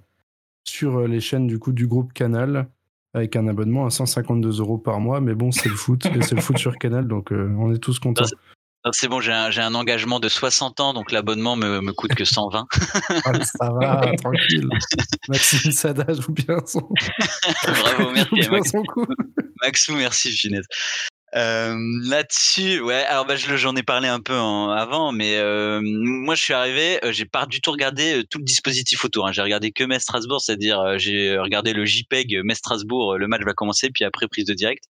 sur euh, les chaînes du coup du groupe Canal, avec un abonnement à 152 euros par mois. Mais bon, c'est le foot, et c'est le foot sur Canal, donc euh, on est tous contents. C'est bon, j'ai un, un, engagement de 60 ans, donc l'abonnement me, me coûte que 120. *laughs* Ah, ça va, tranquille. *laughs* Maxime Sada joue bien son. Bravo, *laughs* merci. Maxou, Maxou, merci, Finette. Euh, Là-dessus, ouais. Alors, bah, j'en ai parlé un peu en, avant, mais euh, moi, je suis arrivé, j'ai pas du tout regardé tout le dispositif autour. Hein. J'ai regardé que Metz Strasbourg, c'est-à-dire j'ai regardé le JPEG Metz Strasbourg. Le match va commencer, puis après prise de direct.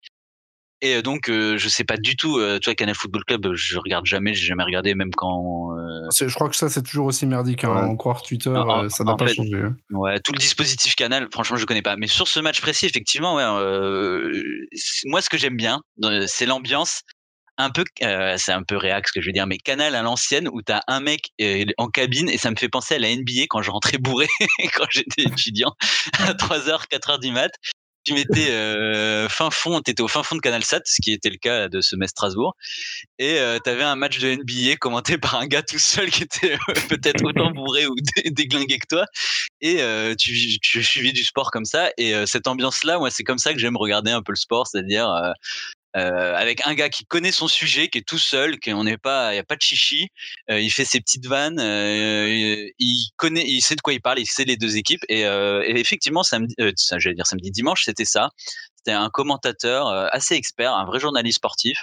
Et donc, euh, je sais pas du tout. Euh, tu vois, Canal Football Club, je regarde jamais, j'ai jamais regardé, même quand. Euh, je crois que ça, c'est toujours aussi merdique. Hein, En croire Twitter, ça n'a pas changé. Hein. Ouais, tout le dispositif Canal, franchement, je connais pas. Mais sur ce match précis, effectivement, ouais, moi, ce que j'aime bien, c'est l'ambiance. Un peu, c'est un peu réac ce que je veux dire, mais Canal à l'ancienne où t'as un mec en cabine et ça me fait penser à la NBA quand je rentrais bourré *laughs* quand j'étais étudiant à 3h, 4h du mat tu mettais euh, fin fond, t'étais au fin fond de Canal Sat, ce qui était le cas de ce Strasbourg, et euh, t'avais un match de NBA commenté *laughs* par un gars tout seul qui était euh, peut-être autant *laughs* bourré ou déglingué que toi, et euh, tu, tu suivis du sport comme ça, et cette ambiance-là, moi, c'est comme ça que j'aime regarder un peu le sport, c'est-à-dire euh, avec un gars qui connaît son sujet, qui est tout seul, qui on n'est pas, il y a pas de chichi, euh, il fait ses petites vannes, euh, il connaît, il sait de quoi il parle, il sait les deux équipes et, et effectivement samedi, j'allais dire samedi dimanche, c'était ça. C'était un commentateur assez expert, un vrai journaliste sportif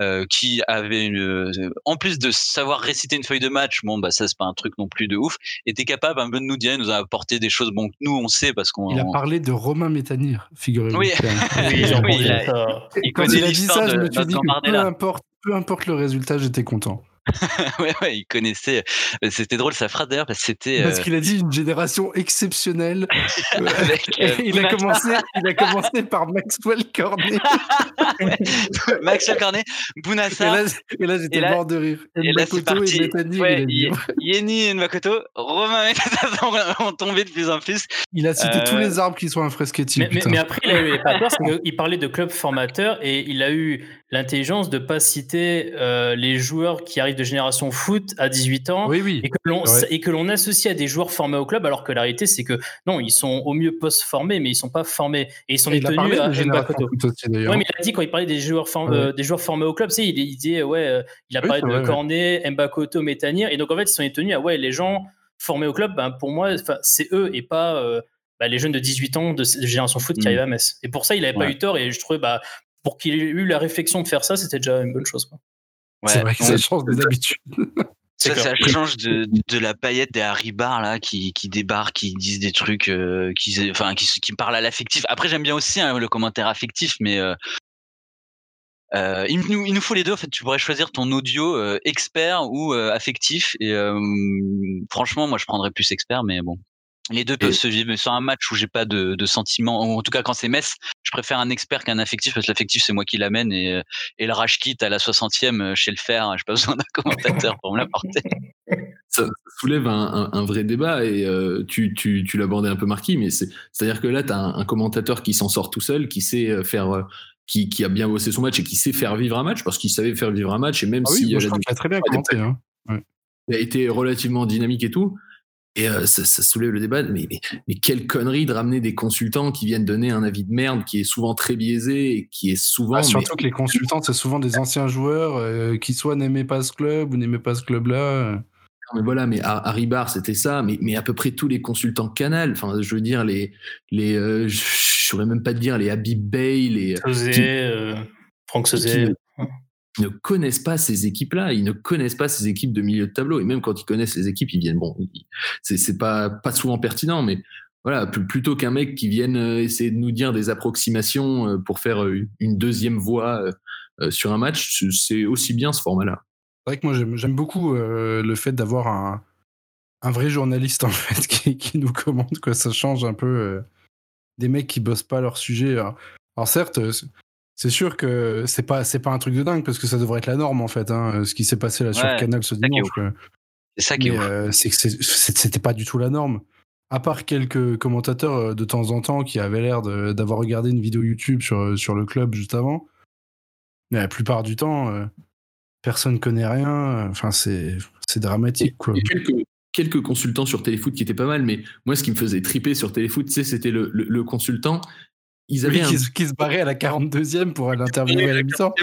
euh, qui avait une, en plus de savoir réciter une feuille de match, bon bah ça c'est pas un truc non plus de ouf, était capable un peu de nous dire, nous a apporté des choses bon que nous on sait parce qu'on. Il a parlé de Romain Métanir, figurez-vous. Oui, *laughs* oui, oui il, a, il, Quand il a dit ça, je me suis dit que peu importe, peu importe le résultat, j'étais content. *laughs* ouais, ouais, il connaissait. Euh, c'était drôle sa phrase d'ailleurs parce que c'était. Parce qu'il a dit une génération exceptionnelle. *laughs* Avec, il, a commencé, il a commencé par Maxwell Cornet. *laughs* Maxwell Cornet, Bounassar. Et là, j'étais mort de rire. Et là, c'est parti. Et ouais, Yeni et Makoto, Romain Metani ont tombé de plus en plus. Il a cité euh... tous les arbres qui sont un Mais, mais, mais, après, il a eu pas peur parce qu'il parlait de club formateur et il a eu l'intelligence de pas citer euh, les joueurs qui arrivent de génération foot à 18 ans oui, oui. et que l'on associe à des joueurs formés au club alors que la réalité c'est que non ils sont au mieux post formés mais ils sont pas formés et ils sont détenus à Mbakoto. Oui mais il a dit quand il parlait des joueurs formés, euh, des joueurs formés au club c'est il, il disait ouais euh, il a parlé de Cornet, Mbakoto, Métanir et donc en fait ils sont détenus à ouais les gens formés au club ben, pour moi c'est eux et pas bah, les jeunes de 18 ans de, génération foot qui mm. arrivent à Metz. Et pour ça, il n'avait pas eu tort. Et je trouvais, bah, pour qu'il ait eu la réflexion de faire ça, c'était déjà une bonne chose. Quoi. Ouais, c'est vrai que ça change des habitudes. *laughs* Ça, ça, change de, de, la paillette des Haribar là qui, qui débarquent, qui disent des trucs, euh, qui, enfin, qui, qui parlent à l'affectif. Après, j'aime bien aussi hein, le commentaire affectif, mais euh, euh, il, nous, il, nous, faut les deux. En fait, tu pourrais choisir ton audio euh, expert ou euh, affectif. Et euh, franchement, moi, je prendrais plus expert, mais bon. Les deux peuvent se vivre. Mais sur un match où j'ai pas de, de sentiments, en tout cas quand c'est Metz, je préfère un expert qu'un affectif parce que l'affectif c'est moi qui l'amène et, euh, et le rage kit à la 60e euh, chez le fer, j'ai pas *laughs* besoin d'un commentateur pour me l'apporter. Ça soulève un, un, un, vrai débat et euh, tu, tu, tu l'abordais un peu Marquis, mais c'est-à-dire que là tu as un, un, commentateur qui s'en sort tout seul, qui sait euh, faire. Qui, qui, a bien bossé son match et qui sait faire vivre un match parce qu'il savait faire vivre un match et même ah si il a très bien commenté, hein. ouais. il a été relativement dynamique et tout et euh, ça, ça, soulève le débat, mais, mais, mais, quelle connerie de ramener des consultants qui viennent donner un avis de merde qui est souvent très biaisé et qui est souvent. Ah, surtout mais... que les consultants, c'est souvent des anciens joueurs euh, qui soit n'aimaient pas ce club ou n'aimaient pas ce club-là. Non, mais voilà, mais Harry Barr, c'était ça, mais, mais à peu près tous les consultants Canal, enfin, je veux dire, les. les euh, je saurais même pas te dire, les Habib Bey, les. Euh, Franck Sauzé ne connaissent pas ces équipes-là, ils ne connaissent pas ces équipes de milieu de tableau. Et même quand ils connaissent les équipes, ils viennent, bon, c'est pas, pas souvent pertinent, mais voilà, plutôt qu'un mec qui vienne euh, essayer de nous dire des approximations euh, pour faire euh, une deuxième voix sur un match, c'est aussi bien ce format-là. C'est vrai que moi j'aime beaucoup le fait d'avoir un, vrai journaliste *laughs* en fait qui, nous commente, quoi. Ça change un peu des mecs qui bossent pas leur sujet. Alors certes, c'est sûr que c'est pas c'est pas un truc de dingue parce que ça devrait être la norme en fait hein, ce qui s'est passé là ouais, sur Canal ce dimanche c'est ça qui est euh, c'est que c'était pas du tout la norme. À part quelques commentateurs euh, de temps en temps qui avaient l'air d'avoir regardé une vidéo YouTube sur sur le club juste avant. Mais la plupart du temps euh, personne connaît rien enfin c'est c'est dramatique quoi. Quelques, quelques consultants sur Téléfoot qui étaient pas mal mais moi ce qui me faisait triper sur Téléfoot c'était le, le, le consultant ils avaient Oui, un qui, se- qui se barrait à la 42e pour aller interviewer à la mi-temps.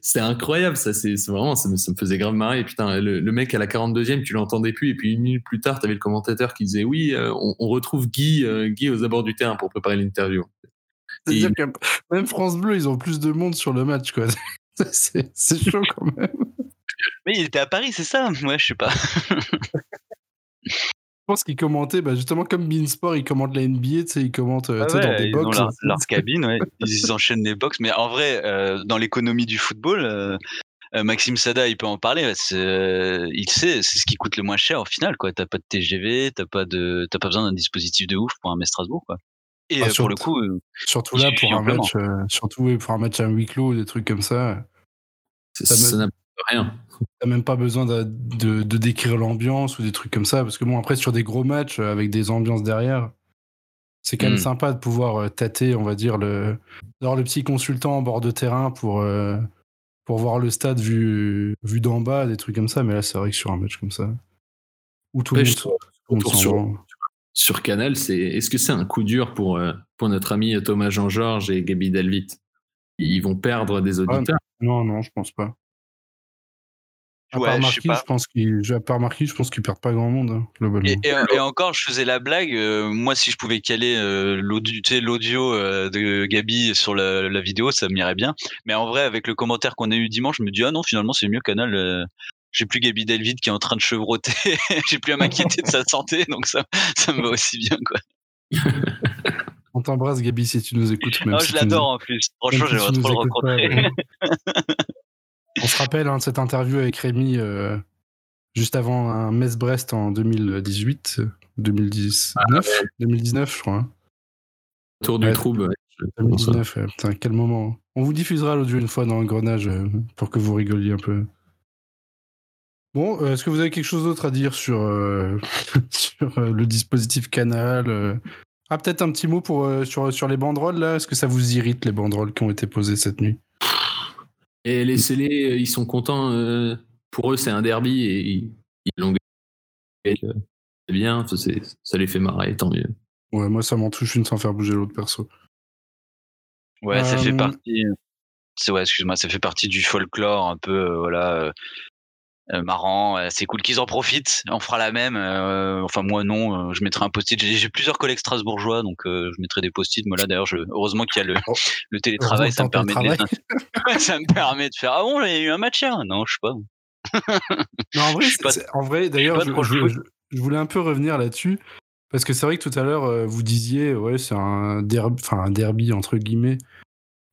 C'était incroyable, ça. C'est c'est vraiment, ça me, ça me faisait grave marrer. Et putain, le, le mec à la 42e, tu l'entendais plus. Et puis une minute plus tard, tu avais le commentateur qui disait Oui, euh, on, on retrouve Guy, euh, Guy aux abords du terrain pour préparer l'interview. C'est-à-dire que même France Bleu, ils ont plus de monde sur le match, quoi. *laughs* C'est c'est chaud quand même. Mais il était à Paris, c'est ça? Ouais, je sais pas. *laughs* Je pense qu'ils commentaient, bah, justement, comme Beansport, ils commentent la NBA, tu sais, ils commentent euh, Ah tu dans des ils ont box. leur, leur cabine, ouais. *laughs* ils enchaînent les box. Mais en vrai, euh, dans l'économie du football, euh, Maxime Sada, il peut en parler. euh, il sait, c'est ce qui coûte le moins cher au final. quoi. T'as pas de TGV, t'as pas de, t'as pas besoin d'un dispositif de ouf pour un Metz Strasbourg. Quoi. Et Ah, euh, pour le coup, euh, Surtout Il là, pour un match, euh, surtout pour un match à huis clos, des trucs comme ça, Ça rien. t'as même pas besoin de, de- de décrire l'ambiance ou des trucs comme ça. Parce que bon, après, sur des gros matchs euh, avec des ambiances derrière, c'est quand même Mm. sympa de pouvoir euh, tâter, on va dire, le, d'avoir le petit consultant en bord de terrain pour, euh, pour voir le stade vu, vu d'en bas, des trucs comme ça. Mais là, c'est vrai que sur un match comme ça, où tout le monde, tout sur- Canal, c'est est-ce que c'est un coup dur pour, euh, pour notre ami Thomas Jean-Georges et Gabi Delvit Ils vont perdre des auditeurs? Non, non, je pense pas. À Ouais, part je sais Marquis, pas. je pense qu'ils, à part Marquis, je pense qu'ils perdent pas grand monde, hein, globalement. Et, et- et encore, je faisais la blague. euh, moi, si je pouvais caler euh, l'audio, tu sais, l'audio euh, de Gabi sur la, la vidéo, ça m'irait bien. Mais en vrai, avec le commentaire qu'on a eu dimanche, je me dis ah non, finalement, c'est mieux Canal. euh, j'ai plus Gabi Delvide qui est en train de chevrotter. *laughs* j'ai plus à m'inquiéter de sa santé, donc ça, ça me va aussi bien quoi. *laughs* On t'embrasse, Gabi, si tu nous écoutes. Même si je nous- l'adore en plus. Franchement, si j'aimerais nous trop le pas, rencontrer. ouais. *laughs* On se rappelle hein, de cette interview avec Rémi euh, juste avant un Metz-Brest en 2018, euh, 2019, 2019, je crois. hein. Tour du Ouais. trouble. ouais. Je- 2019, ouais, putain, quel moment. On vous diffusera l'audio une fois dans l'engrenage euh, pour que vous rigoliez un peu. Bon, euh, est-ce que vous avez quelque chose d'autre à dire sur, *laughs* sur le dispositif Canal Ah, peut-être un petit mot pour, sur, sur les banderoles, là Est-ce que ça vous irrite, les banderoles qui ont été posées cette nuit? Et laissez-les, euh, ils sont contents. euh, pour eux, c'est un derby et ils ils l'ont gagné. Euh, C'est bien, ça, c'est- ça les fait marrer, tant mieux. Ouais, moi, ça m'en touche une sans faire bouger l'autre perso. Ouais, ça fait Euh, partie. C'est ouais, excuse-moi, ça fait partie du folklore un peu, euh, voilà, euh, marrant. euh, c'est cool qu'ils en profitent. On fera la même. euh, enfin, moi non, euh, je mettrai un post-it. J'ai plusieurs collègues strasbourgeois, donc euh, je mettrai des post-it. Moi là, d'ailleurs, je... heureusement qu'il y a le, Oh. le télétravail, ça me permet de le les... *laughs* Ouais, ça me permet de faire. Ah bon, il y a eu un match hier? Non, je sais pas. Non, en vrai, pas- en d'ailleurs, je, voulais un peu revenir là-dessus. Parce que c'est vrai que tout à l'heure, euh, vous disiez, ouais, c'est un derby, enfin un derby, entre guillemets,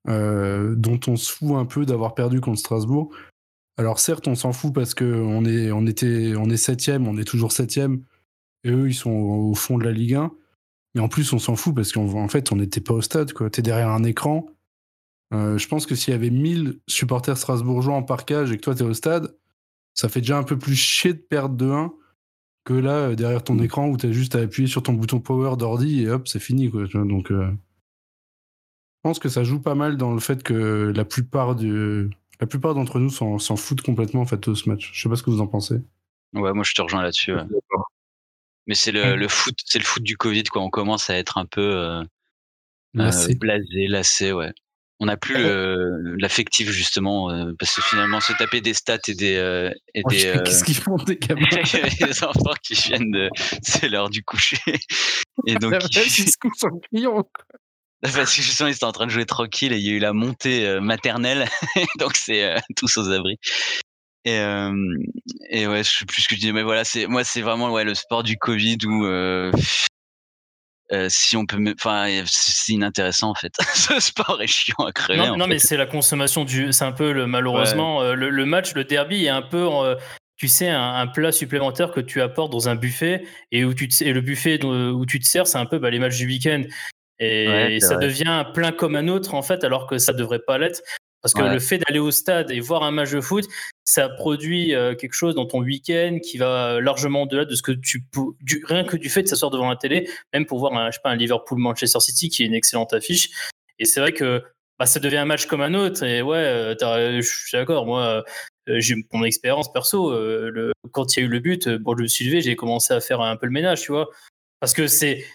euh, dont on se fout un peu d'avoir perdu contre Strasbourg. Alors certes, on s'en fout parce qu'on est, on était, on est septième, on est toujours septième, et eux, ils sont au fond de la Ligue 1. Mais en plus, on s'en fout parce qu'en en fait, on n'était pas au stade, quoi. T'es derrière un écran. Euh, je pense que s'il y avait 1000 supporters strasbourgeois en parkage et que toi, t'es au stade, ça fait déjà un peu plus chier de perdre de 1 que là, euh, derrière ton écran où t'as juste à appuyer sur ton bouton power d'ordi et hop, c'est fini, quoi. tu. Donc, euh, je pense que ça joue pas mal dans le fait que la plupart, du... la plupart d'entre nous s'en s'en foutent complètement en fait de ce match. Je sais pas ce que vous en pensez. Ouais, moi je te rejoins là-dessus. ouais. Mais c'est le, le foot, c'est le foot du Covid, quoi. On commence à être un peu euh, Lassé. Euh, blasé, lassé, ouais. On n'a plus le- l'affectif justement euh, parce que finalement se taper des stats et des euh, et Oh, des euh, Qu'est-ce qu'ils font des *laughs* gamins? des enfants qui viennent de c'est l'heure du coucher et *laughs* donc La ils- se couchent en criant. *laughs* parce que justement ils étaient en train de jouer tranquille et il y a eu la montée euh, maternelle. *laughs* Donc c'est euh, *laughs* tous aux abris. Et euh, et ouais je sais plus ce que je dis mais voilà c'est moi c'est vraiment ouais le sport du Covid où euh, euh, si on peut enfin c'est inintéressant en fait. Ce sport est chiant à crever Non, mais c'est la consommation du. C'est un peu le malheureusement le, le match, le derby est un peu, tu sais, un, un plat supplémentaire que tu apportes dans un buffet et où tu te, et le buffet où tu te sers, c'est un peu bah, les matchs du week-end et, Ouais, ça vrai. devient un plein comme un autre en fait, alors que ça devrait pas l'être. Parce que Ouais. le fait d'aller au stade et voir un match de foot, ça produit euh, quelque chose dans ton week-end qui va largement au-delà de ce que tu peux, du, rien que du fait de s'asseoir devant la télé, même pour voir un, je sais pas, un Liverpool-Manchester City qui est une excellente affiche. Et c'est vrai que bah, ça devient un match comme un autre. Et ouais, euh, je suis d'accord. Moi, euh, j'ai mon expérience perso. le, quand il y a eu le but, bon, je me suis levé, j'ai commencé à faire un peu le ménage, tu vois. Parce que c'est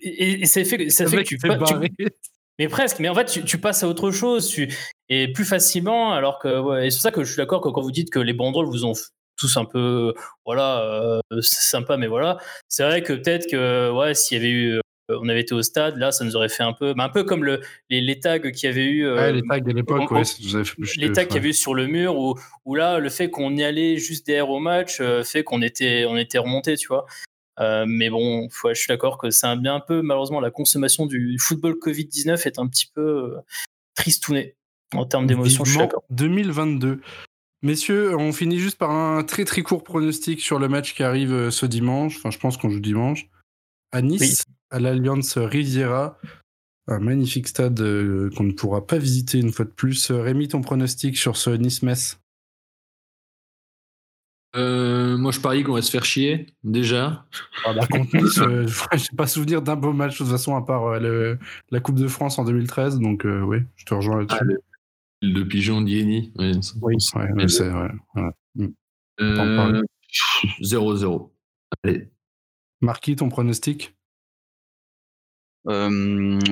et, ça fait, ça fait que tu, tu, *laughs* mais presque, mais en fait, tu, passes à autre chose, tu, et plus facilement, alors que, ouais, et c'est pour ça que je suis d'accord que quand vous dites que les banderoles vous ont tous un peu, voilà, euh, c'est sympa, mais voilà, c'est vrai que peut-être que, ouais, s'il y avait eu, euh, on avait été au stade, là, ça nous aurait fait un peu, un peu comme le, les, tags qu'il y avait eu. ouais, les tags de l'époque, ouais, Les tags qu'il y avait eu sur le mur, où, où là, le fait qu'on y allait juste derrière au match euh, fait qu'on était, on était remonté, tu vois. Euh, mais bon, je suis d'accord que c'est un bien un peu, malheureusement, la consommation du football Covid-19 est un petit peu euh, tristouné en termes d'émotion. 2022. Messieurs, on finit juste par un très très court pronostic sur le match qui arrive euh, ce dimanche. Enfin, je pense qu'on joue dimanche. À Nice, à l'Alliance Riviera. Un magnifique stade qu'on ne pourra pas visiter une fois de plus. Rémi, ton pronostic sur ce Nice-Metz? Euh, moi, je parie qu'on va se faire chier, déjà. Ah bah, contre Nice, euh, je n'ai pas souvenir d'un beau match, de toute façon, à part euh, la Coupe de France en 2013. Donc, oui, je te rejoins là-dessus. Ah, le, pigeon d'Ieni. Oui, c'est vrai. 0-0. Allez. Marquis, ton pronostic?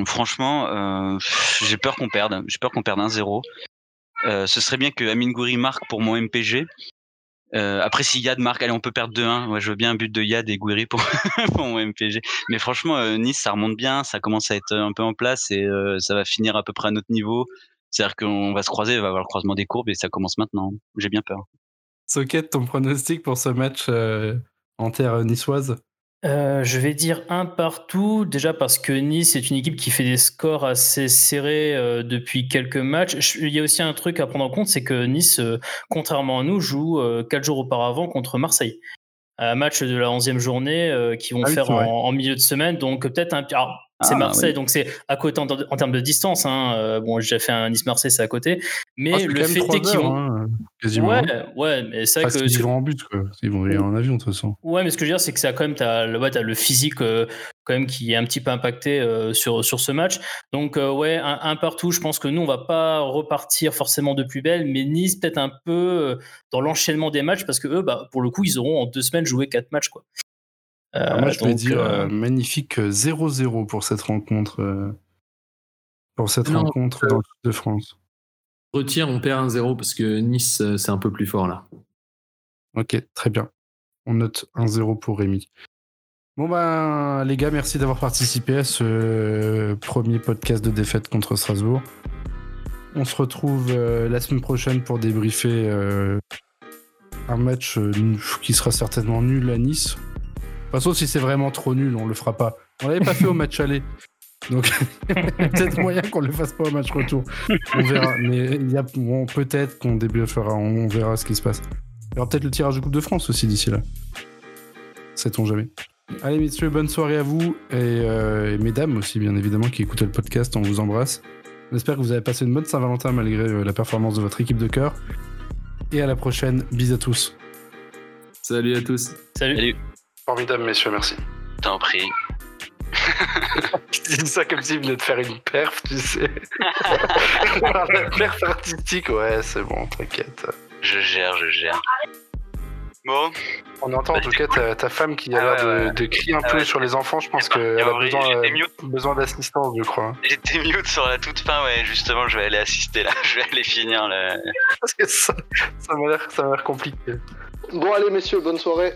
Franchement, j'ai peur qu'on perde. J'ai peur qu'on perde 1-0. ce serait bien que Amin Gouiri marque pour mon MPG. Euh, après, si Yad marque, allez, on peut perdre 2-1. Ouais, je veux bien un but de Yad et Gouiri *laughs* pour, mon MPG. Mais franchement, euh, Nice, ça remonte bien, ça commence à être un peu en place et euh, ça va finir à peu près à notre niveau. C'est-à-dire qu'on va se croiser, va avoir le croisement des courbes et ça commence maintenant. J'ai bien peur. Socket, ton pronostic pour ce match en terre niçoise? Euh, je vais dire un partout, déjà parce que Nice est une équipe qui fait des scores assez serrés euh, depuis quelques matchs. Il y a aussi un truc à prendre en compte, c'est que Nice, euh, contrairement à nous, joue quatre jours auparavant contre Marseille. Un match de la 11e journée qui vont ah faire en, milieu de semaine. Donc peut-être un... C'est ah, Marseille, donc c'est à côté en, termes de distance. Hein. Euh, bon, j'ai déjà fait un Nice-Marseille, c'est à côté. Mais ah, le fait est qu'ils vont. Hein, quasiment. Ouais, ouais, mais c'est que. Ils vont en but, quoi. Ils vont aller en avion, de toute façon. Ouais, mais ce que je veux dire, c'est que ça, quand même, t'as le, as le physique, euh, quand même, qui est un petit peu impacté euh, sur, sur ce match. Donc, ouais, un, partout. Je pense que nous, on va pas repartir forcément de plus belle, mais Nice, peut-être un peu dans l'enchaînement des matchs, parce que eux, bah, pour le coup, ils auront en deux semaines joué quatre matchs, quoi. Euh, moi, je vais dire euh, magnifique 0-0 pour cette rencontre. Euh, pour cette rencontre dans le Sud de France. Retire, on perd 1-0 parce que Nice, c'est un peu plus fort là. Ok, très bien. On note 1-0 pour Rémi. Bon ben les gars, merci d'avoir participé à ce premier podcast de défaite contre Strasbourg. On se retrouve la semaine prochaine pour débriefer un match qui sera certainement nul à Nice toute façon, si c'est vraiment trop nul, on le fera pas. On l'avait pas fait au match aller. Donc, *laughs* peut-être moyen qu'on le fasse pas au match retour. On verra. Mais il y a peut-être qu'on débriefera. On verra ce qui se passe. Il y aura peut-être le tirage de Coupe de France aussi d'ici là. Sait-on jamais. Allez, messieurs, bonne soirée à vous. Euh, et, mesdames aussi, bien évidemment, qui écoutez le podcast. On vous embrasse. J'espère que vous avez passé une bonne Saint-Valentin malgré euh, la performance de votre équipe de cœur. Et à la prochaine. Bisous à tous. Salut à tous. Salut. Salut. Formidable, messieurs, merci. T'en prie. *laughs* tu dis ça comme s'il venait de faire une perf, tu sais. *laughs* La perf artistique, ouais, c'est bon, t'inquiète. Je gère, je gère. Bon. On entend en tout cas ta, femme qui a l'air de, de, crier un ah peu sur les enfants. Je pense qu'elle a besoin, euh, besoin d'assistance, je crois. J'étais mute sur la toute fin, ouais. Justement, je vais aller assister là. *laughs* Je vais aller finir là. Parce que ça, ça m'a l'air compliqué. Bon, allez, messieurs, bonne soirée.